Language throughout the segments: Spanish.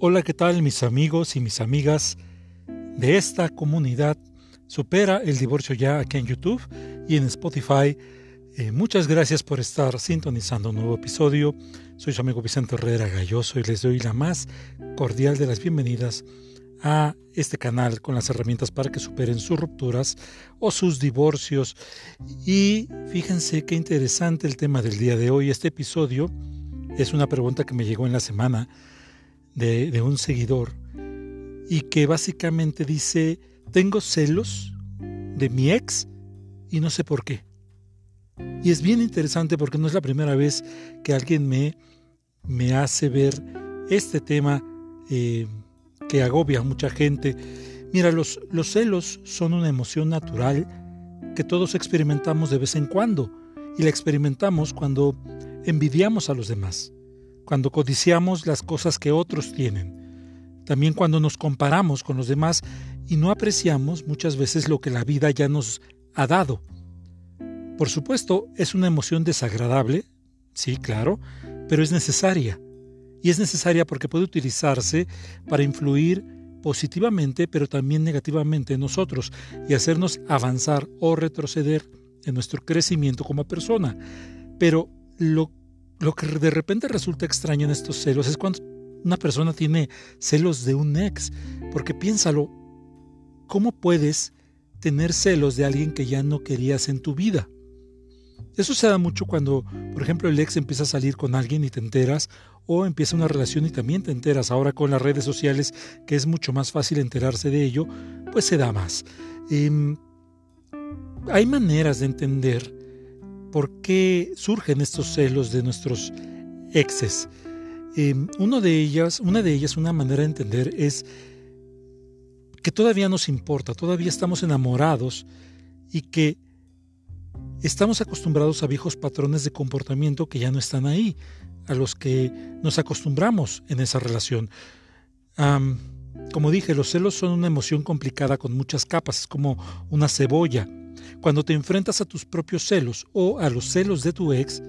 Hola, ¿qué tal mis amigos y mis amigas de esta comunidad? Supera el divorcio ya aquí en YouTube y en Spotify. Eh, muchas gracias por estar sintonizando un nuevo episodio. Soy su amigo Vicente Herrera Galloso y les doy la más cordial de las bienvenidas a este canal con las herramientas para que superen sus rupturas o sus divorcios. Y fíjense qué interesante el tema del día de hoy. Este episodio es una pregunta que me llegó en la semana de, un seguidor y que básicamente dice, tengo celos de mi ex y no sé por qué. Y es bien interesante porque no es la primera vez que alguien me, me hace ver este tema eh, que agobia a mucha gente. Mira, los, los celos son una emoción natural que todos experimentamos de vez en cuando y la experimentamos cuando envidiamos a los demás cuando codiciamos las cosas que otros tienen, también cuando nos comparamos con los demás y no apreciamos muchas veces lo que la vida ya nos ha dado. Por supuesto, es una emoción desagradable, sí, claro, pero es necesaria. Y es necesaria porque puede utilizarse para influir positivamente, pero también negativamente en nosotros y hacernos avanzar o retroceder en nuestro crecimiento como persona. Pero lo lo que de repente resulta extraño en estos celos es cuando una persona tiene celos de un ex, porque piénsalo, ¿cómo puedes tener celos de alguien que ya no querías en tu vida? Eso se da mucho cuando, por ejemplo, el ex empieza a salir con alguien y te enteras, o empieza una relación y también te enteras. Ahora con las redes sociales, que es mucho más fácil enterarse de ello, pues se da más. Em, hay maneras de entender por qué surgen estos celos de nuestros exes. Em, uno de ellas, una de ellas, una manera de entender es que todavía nos importa, todavía estamos enamorados y que estamos acostumbrados a viejos patrones de comportamiento que ya no están ahí, a los que nos acostumbramos en esa relación. como dije, los celos son una emoción complicada con muchas capas, es como una cebolla. Cuando te enfrentas a tus propios celos o a los celos de tu ex,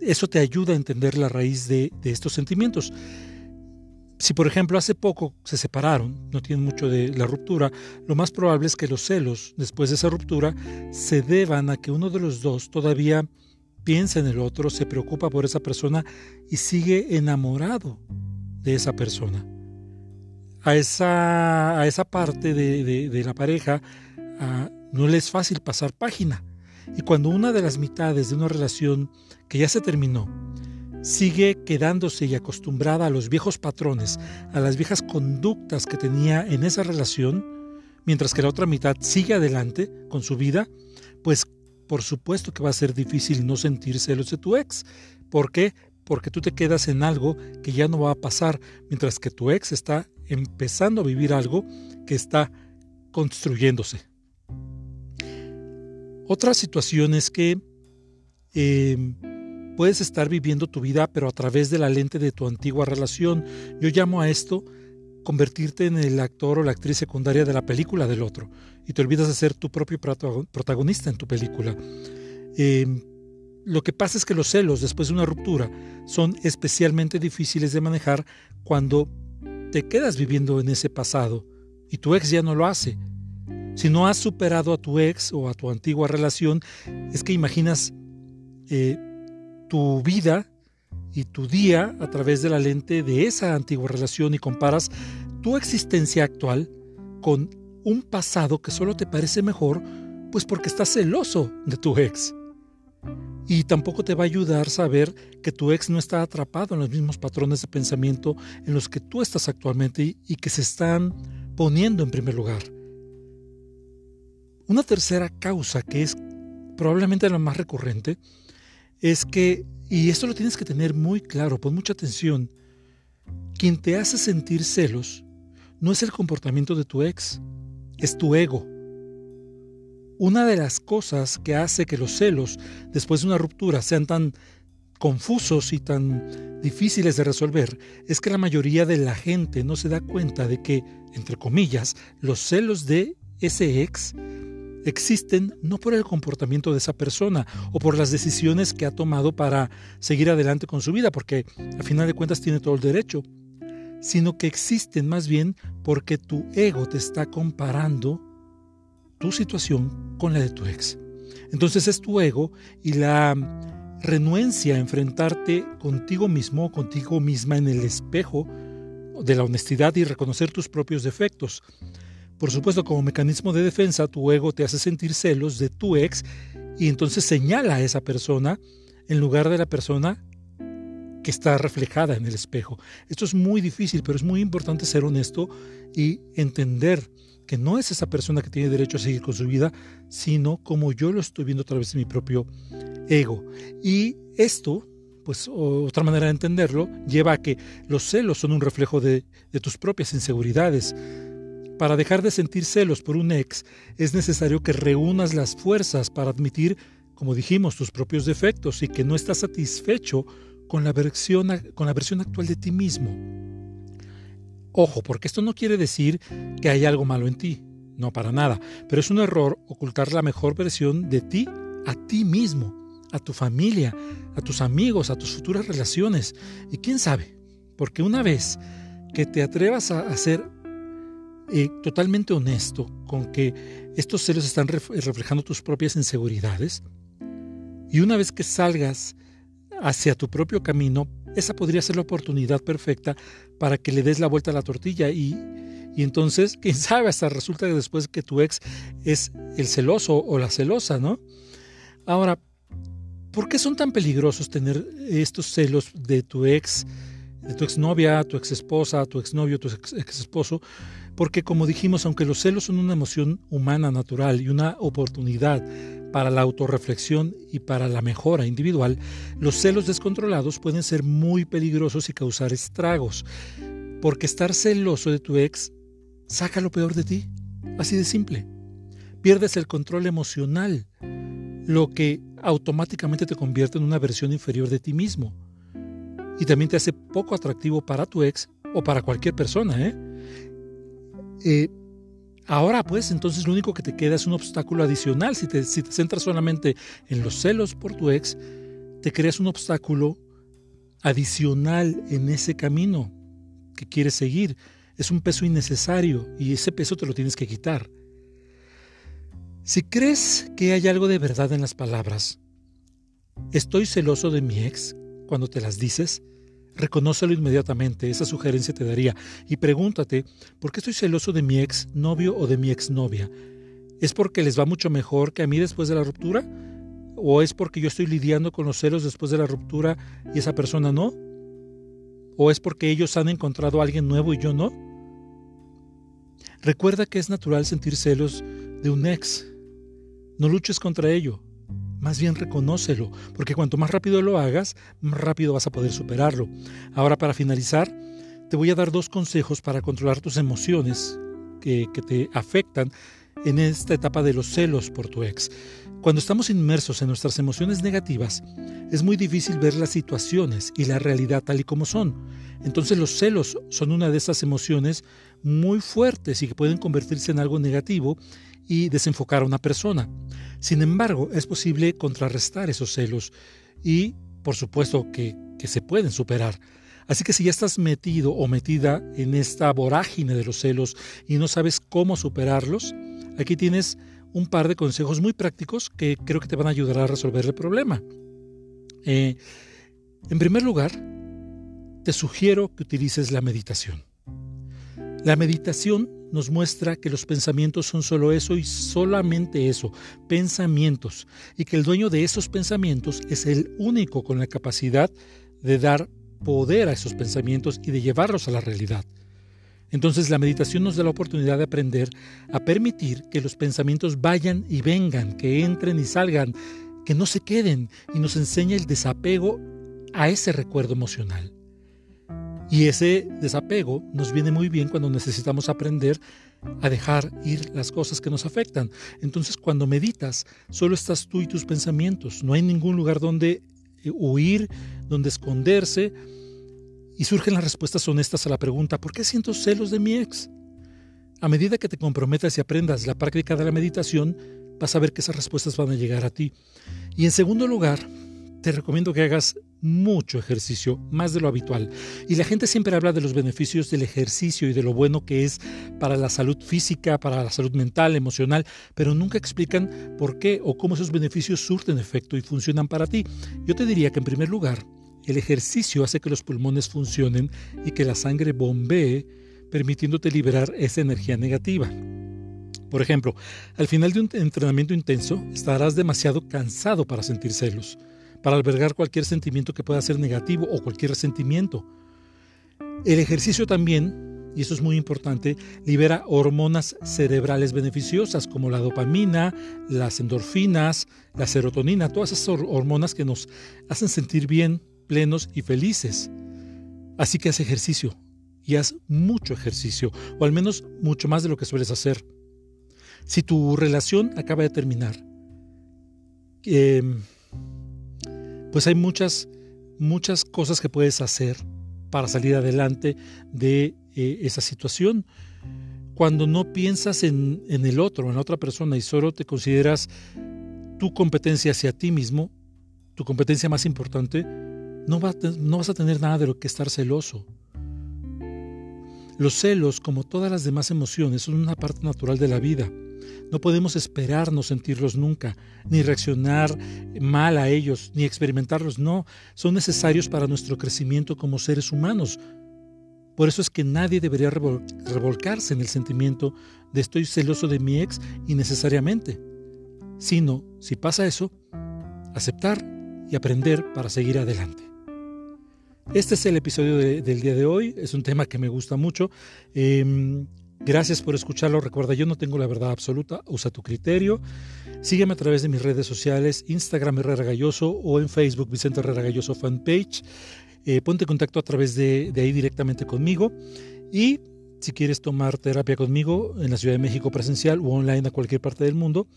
eso te ayuda a entender la raíz de, estos sentimientos. Si por ejemplo hace poco se separaron, no tienen mucho de la ruptura, lo más probable es que los celos después de esa ruptura se deban a que uno de los dos todavía piensa en el otro, se preocupa por esa persona y sigue enamorado de esa persona. A esa, a esa parte de, la pareja no le es fácil pasar página. Y cuando una de las mitades de una relación que ya se terminó sigue quedándose y acostumbrada a los viejos patrones, a las viejas conductas que tenía en esa relación, mientras que la otra mitad sigue adelante con su vida, pues por supuesto que va a ser difícil no sentir celos de tu ex. ¿Por qué? Porque tú te quedas en algo que ya no va a pasar, mientras que tu ex está empezando a vivir algo que está construyéndose. Otra situación es que em, puedes estar viviendo tu vida pero a través de la lente de tu antigua relación. Yo llamo a esto convertirte en el actor o la actriz secundaria de la película del otro y te olvidas de ser tu propio protagonista en tu película. Em, lo que pasa es que los celos después de una ruptura son especialmente difíciles de manejar cuando te quedas viviendo en ese pasado y tu ex ya no lo hace si no has superado a tu ex o a tu antigua relación, es que imaginas eh, tu vida y tu día a través de la lente de esa antigua relación y comparas tu existencia actual con un pasado que solo te parece mejor, pues porque estás celoso de tu ex. Y tampoco te va a ayudar saber que tu ex no está atrapado en los mismos patrones de pensamiento en los que tú estás actualmente y que se están poniendo en primer lugar. Una tercera causa que es probablemente la más recurrente es que, y esto lo tienes que tener muy claro, pon mucha atención, quien te hace sentir celos no es el comportamiento de tu ex, es tu ego. Una de las cosas que hace que los celos después de una ruptura sean tan confusos y tan difíciles de resolver es que la mayoría de la gente no se da cuenta de que, entre comillas, los celos de ese ex existen no por el comportamiento de esa persona o por las decisiones que ha tomado para seguir adelante con su vida, porque al final de cuentas tiene todo el derecho, sino que existen más bien porque tu ego te está comparando tu situación con la de tu ex. Entonces es tu ego y la renuencia a enfrentarte contigo mismo o contigo misma en el espejo de la honestidad y reconocer tus propios defectos. Por supuesto, como mecanismo de defensa, tu ego te hace sentir celos de tu ex y entonces señala a esa persona en lugar de la persona que está reflejada en el espejo. Esto es muy difícil, pero es muy importante ser honesto y entender que no es esa persona que tiene derecho a seguir con su vida, sino como yo lo estoy viendo a través de mi propio ego. Y esto, pues otra manera de entenderlo, lleva a que los celos son un reflejo de, de tus propias inseguridades. Para dejar de sentir celos por un ex es necesario que reúnas las fuerzas para admitir, como dijimos, tus propios defectos y que no estás satisfecho con la versión, con la versión actual de ti mismo. Ojo, porque esto no quiere decir que hay algo malo en ti, no para nada, pero es un error ocultar la mejor versión de ti a ti mismo, a tu familia, a tus amigos, a tus futuras relaciones. Y quién sabe, porque una vez que te atrevas a hacer eh, totalmente honesto con que estos celos están reflejando tus propias inseguridades. Y una vez que salgas hacia tu propio camino, esa podría ser la oportunidad perfecta para que le des la vuelta a la tortilla y, y entonces, quién sabe, hasta resulta que después que tu ex es el celoso o la celosa, ¿no? Ahora, ¿por qué son tan peligrosos tener estos celos de tu ex, de tu exnovia, tu exesposa, tu exnovio, tu ex, exesposo? Porque como dijimos, aunque los celos son una emoción humana natural y una oportunidad para la autorreflexión y para la mejora individual, los celos descontrolados pueden ser muy peligrosos y causar estragos. Porque estar celoso de tu ex saca lo peor de ti. Así de simple. Pierdes el control emocional, lo que automáticamente te convierte en una versión inferior de ti mismo. Y también te hace poco atractivo para tu ex o para cualquier persona, ¿eh? Eh, ahora pues entonces lo único que te queda es un obstáculo adicional. Si te, si te centras solamente en los celos por tu ex, te creas un obstáculo adicional en ese camino que quieres seguir. Es un peso innecesario y ese peso te lo tienes que quitar. Si crees que hay algo de verdad en las palabras, estoy celoso de mi ex cuando te las dices, Reconócelo inmediatamente, esa sugerencia te daría. Y pregúntate, ¿por qué estoy celoso de mi ex novio o de mi ex novia? ¿Es porque les va mucho mejor que a mí después de la ruptura? ¿O es porque yo estoy lidiando con los celos después de la ruptura y esa persona no? ¿O es porque ellos han encontrado a alguien nuevo y yo no? Recuerda que es natural sentir celos de un ex. No luches contra ello. Más bien reconócelo, porque cuanto más rápido lo hagas, más rápido vas a poder superarlo. Ahora para finalizar, te voy a dar dos consejos para controlar tus emociones que, te afectan en esta etapa de los celos por tu ex. Cuando estamos inmersos en nuestras emociones negativas, es muy difícil ver las situaciones y la realidad tal y como son. Entonces los celos son una de esas emociones muy fuertes y que pueden convertirse en algo negativo y desenfocar a una persona. Sin embargo, es posible contrarrestar esos celos y, por supuesto, que, se pueden superar. Así que si ya estás metido o metida en esta vorágine de los celos y no sabes cómo superarlos, aquí tienes un par de consejos muy prácticos que creo que te van a ayudar a resolver el problema. Eh, en primer lugar, te sugiero que utilices la meditación. La meditación nos muestra que los pensamientos son solo eso y solamente eso, pensamientos, y que el dueño de esos pensamientos es el único con la capacidad de dar poder a esos pensamientos y de llevarlos a la realidad. Entonces la meditación nos da la oportunidad de aprender a permitir que los pensamientos vayan y vengan, que entren y salgan, que no se queden y nos enseña el desapego a ese recuerdo emocional. Y ese desapego nos viene muy bien cuando necesitamos aprender a dejar ir las cosas que nos afectan. Entonces cuando meditas, solo estás tú y tus pensamientos. No hay ningún lugar donde eh, huir, donde esconderse. Y surgen las respuestas honestas a la pregunta, ¿por qué siento celos de mi ex? A medida que te comprometas y aprendas la práctica de la meditación, vas a ver que esas respuestas van a llegar a ti. Y en segundo lugar, te recomiendo que hagas mucho ejercicio, más de lo habitual. Y la gente siempre habla de los beneficios del ejercicio y de lo bueno que es para la salud física, para la salud mental, emocional, pero nunca explican por qué o cómo esos beneficios surten efecto y funcionan para ti. Yo te diría que en primer lugar, el ejercicio hace que los pulmones funcionen y que la sangre bombee, permitiéndote liberar esa energía negativa. Por ejemplo, al final de un entrenamiento intenso estarás demasiado cansado para sentir celos para albergar cualquier sentimiento que pueda ser negativo o cualquier resentimiento. El ejercicio también, y eso es muy importante, libera hormonas cerebrales beneficiosas como la dopamina, las endorfinas, la serotonina, todas esas hormonas que nos hacen sentir bien, plenos y felices. Así que haz ejercicio y haz mucho ejercicio, o al menos mucho más de lo que sueles hacer. Si tu relación acaba de terminar, eh, pues hay muchas, muchas cosas que puedes hacer para salir adelante de eh, esa situación. Cuando no piensas en, el otro, en la otra persona y solo te consideras tu competencia hacia ti mismo, tu competencia más importante, no, no vas a tener nada de lo que estar celoso. Los celos, como todas las demás emociones, son una parte natural de la vida. No podemos esperarnos sentirlos nunca, ni reaccionar mal a ellos, ni experimentarlos. No, son necesarios para nuestro crecimiento como seres humanos. Por eso es que nadie debería revolcarse en el sentimiento de estoy celoso de mi ex innecesariamente, sino, si pasa eso, aceptar y aprender para seguir adelante. Este es el episodio del día de hoy, es un tema que me gusta mucho. Em, Gracias por escucharlo. Recuerda, yo no tengo la verdad absoluta. Usa tu criterio. Sígueme a través de mis redes sociales, Instagram Herrera Galloso o en Facebook Vicente Herrera Galloso fanpage. Eh, ponte en contacto a través de, ahí directamente conmigo. Y si quieres tomar terapia conmigo en la Ciudad de México presencial o online a cualquier parte del mundo,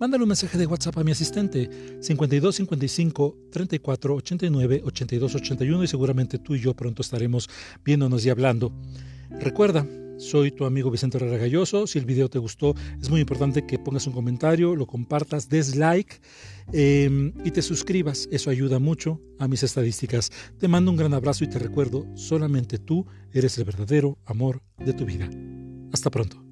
mándale un mensaje de WhatsApp a mi asistente 52 55 34 89 82 81 y seguramente tú y yo pronto estaremos viéndonos y hablando. Recuerda, soy tu amigo Vicente Herrera Galloso. Si el video te gustó, es muy importante que pongas un comentario, lo compartas, des like em, y te suscribas. Eso ayuda mucho a mis estadísticas. Te mando un gran abrazo y te recuerdo, solamente tú eres el verdadero amor de tu vida. Hasta pronto.